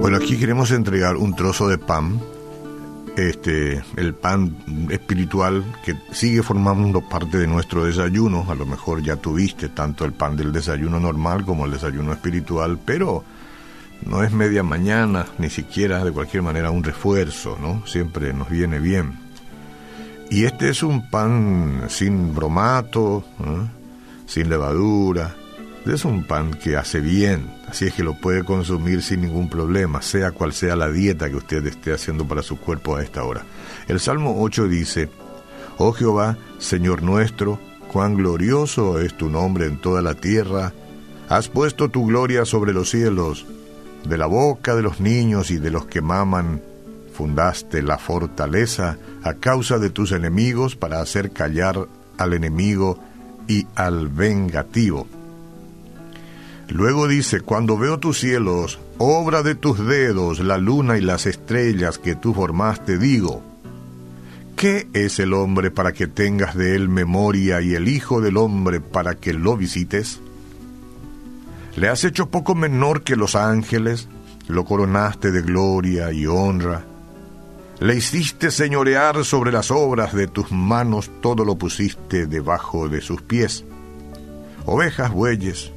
Bueno, aquí queremos entregar un trozo de pan, este, el pan espiritual que sigue formando parte de nuestro desayuno. A lo mejor ya tuviste tanto el pan del desayuno normal como el desayuno espiritual, pero no es media mañana, ni siquiera de cualquier manera un refuerzo, ¿no? Siempre nos viene bien. Y este es un pan sin bromato, sin levadura. Es un pan que hace bien, así es que lo puede consumir sin ningún problema, sea cual sea la dieta que usted esté haciendo para su cuerpo a esta hora. El Salmo 8 dice, Oh Jehová, Señor nuestro, cuán glorioso es tu nombre en toda la tierra, has puesto tu gloria sobre los cielos, de la boca de los niños y de los que maman, fundaste la fortaleza a causa de tus enemigos para hacer callar al enemigo y al vengativo. Luego dice, cuando veo tus cielos, obra de tus dedos, la luna y las estrellas que tú formaste, digo, ¿qué es el hombre para que tengas de él memoria y el Hijo del hombre para que lo visites? Le has hecho poco menor que los ángeles, lo coronaste de gloria y honra. Le hiciste señorear sobre las obras de tus manos, todo lo pusiste debajo de sus pies. Ovejas, bueyes,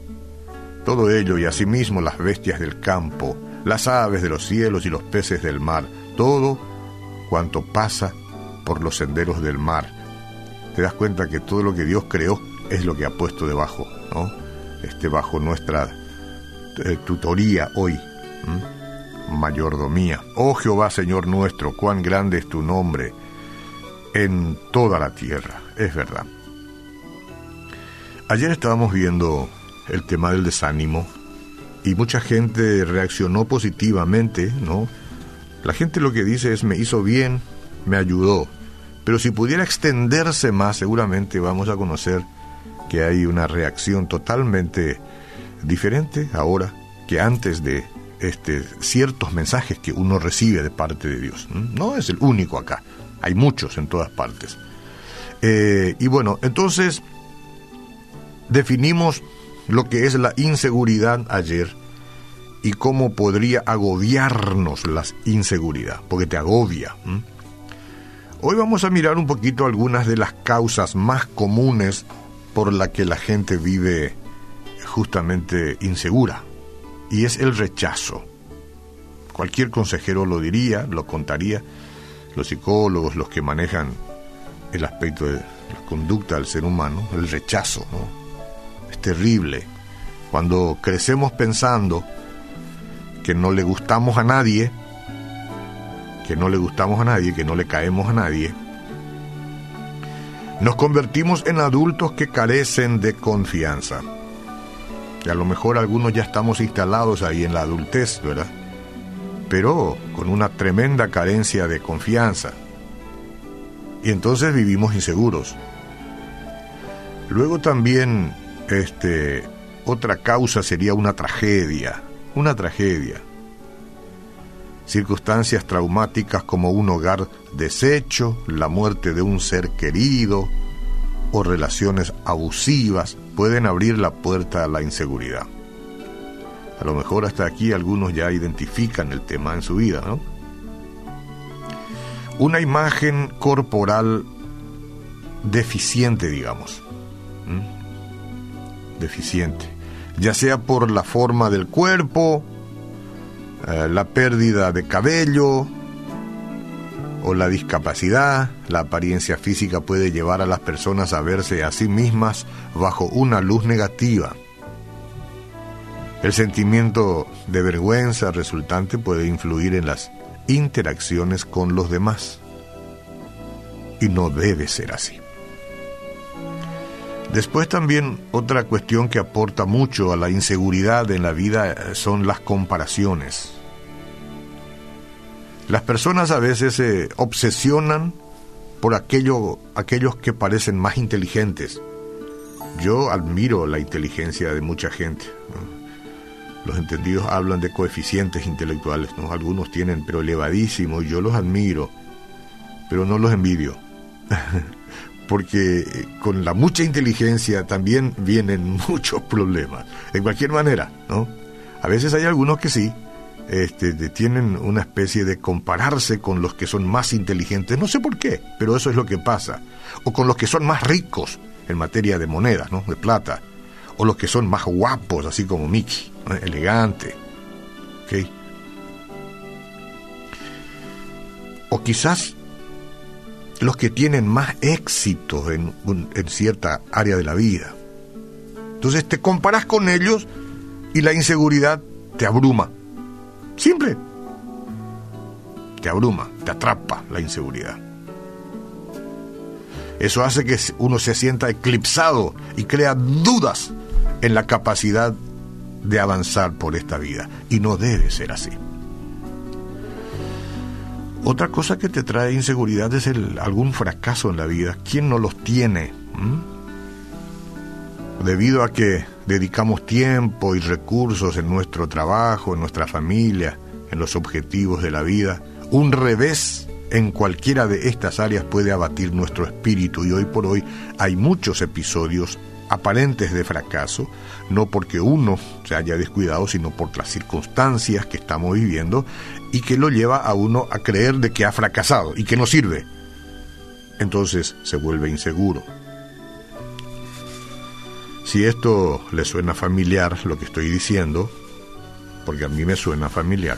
todo ello y asimismo las bestias del campo, las aves de los cielos y los peces del mar, todo cuanto pasa por los senderos del mar. Te das cuenta que todo lo que Dios creó es lo que ha puesto debajo, ¿no? Este bajo nuestra eh, tutoría hoy mayordomía. Oh Jehová, Señor nuestro, cuán grande es tu nombre en toda la tierra. Es verdad. Ayer estábamos viendo el tema del desánimo y mucha gente reaccionó positivamente, ¿no? La gente lo que dice es me hizo bien, me ayudó. Pero si pudiera extenderse más, seguramente vamos a conocer que hay una reacción totalmente diferente ahora que antes de este, ciertos mensajes que uno recibe de parte de Dios. No es el único acá, hay muchos en todas partes. Eh, y bueno, entonces definimos lo que es la inseguridad ayer y cómo podría agobiarnos la inseguridad, porque te agobia. Hoy vamos a mirar un poquito algunas de las causas más comunes por las que la gente vive justamente insegura y es el rechazo. Cualquier consejero lo diría, lo contaría, los psicólogos, los que manejan el aspecto de la conducta del ser humano, el rechazo, ¿no? Terrible. Cuando crecemos pensando que no le gustamos a nadie, que no le gustamos a nadie, que no le caemos a nadie, nos convertimos en adultos que carecen de confianza. Y a lo mejor algunos ya estamos instalados ahí en la adultez, ¿verdad? Pero con una tremenda carencia de confianza. Y entonces vivimos inseguros. Luego también, este, otra causa sería una tragedia, una tragedia. Circunstancias traumáticas como un hogar deshecho, la muerte de un ser querido o relaciones abusivas pueden abrir la puerta a la inseguridad. A lo mejor hasta aquí algunos ya identifican el tema en su vida, ¿no? Una imagen corporal deficiente, digamos. Deficiente. Ya sea por la forma del cuerpo, eh, la pérdida de cabello, o la discapacidad, la apariencia física puede llevar a las personas a verse a sí mismas bajo una luz negativa. El sentimiento de vergüenza resultante puede influir en las interacciones con los demás. Y no debe ser así. Después también otra cuestión que aporta mucho a la inseguridad en la vida son las comparaciones. Las personas a veces se obsesionan por aquello, aquellos que parecen más inteligentes. Yo admiro la inteligencia de mucha gente. Los entendidos hablan de coeficientes intelectuales, ¿no? algunos tienen, pero elevadísimos, yo los admiro, pero no los envidio. porque con la mucha inteligencia también vienen muchos problemas. De cualquier manera, ¿no? A veces hay algunos que sí, este, tienen una especie de compararse con los que son más inteligentes, no sé por qué, pero eso es lo que pasa, o con los que son más ricos en materia de monedas, ¿no? de plata, o los que son más guapos, así como Mickey, elegante, O quizás los que tienen más éxito en, en cierta área de la vida. Entonces te comparas con ellos y la inseguridad te abruma. Siempre. Te abruma, te atrapa la inseguridad. Eso hace que uno se sienta eclipsado y crea dudas en la capacidad de avanzar por esta vida. Y no debe ser así. Otra cosa que te trae inseguridad es el, algún fracaso en la vida. ¿Quién no los tiene? ¿Mm? Debido a que dedicamos tiempo y recursos en nuestro trabajo, en nuestra familia, en los objetivos de la vida, un revés en cualquiera de estas áreas puede abatir nuestro espíritu y hoy por hoy hay muchos episodios aparentes de fracaso, no porque uno se haya descuidado, sino por las circunstancias que estamos viviendo y que lo lleva a uno a creer de que ha fracasado y que no sirve. Entonces se vuelve inseguro. Si esto le suena familiar lo que estoy diciendo, porque a mí me suena familiar,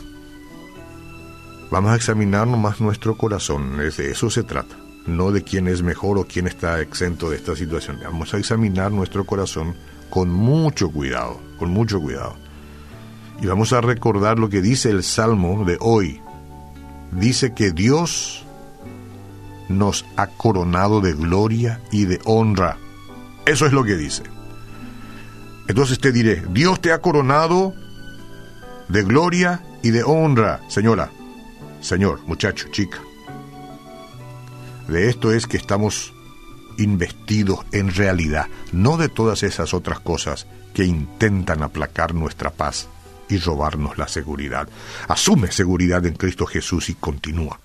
vamos a examinar nomás nuestro corazón, de eso se trata, no de quién es mejor o quién está exento de esta situación. Vamos a examinar nuestro corazón con mucho cuidado, con mucho cuidado. Y vamos a recordar lo que dice el Salmo de hoy. Dice que Dios nos ha coronado de gloria y de honra. Eso es lo que dice. Entonces te diré, Dios te ha coronado de gloria y de honra, señora, señor, muchacho, chica. De esto es que estamos investidos en realidad, no de todas esas otras cosas que intentan aplacar nuestra paz y robarnos la seguridad. Asume seguridad en Cristo Jesús y continúa.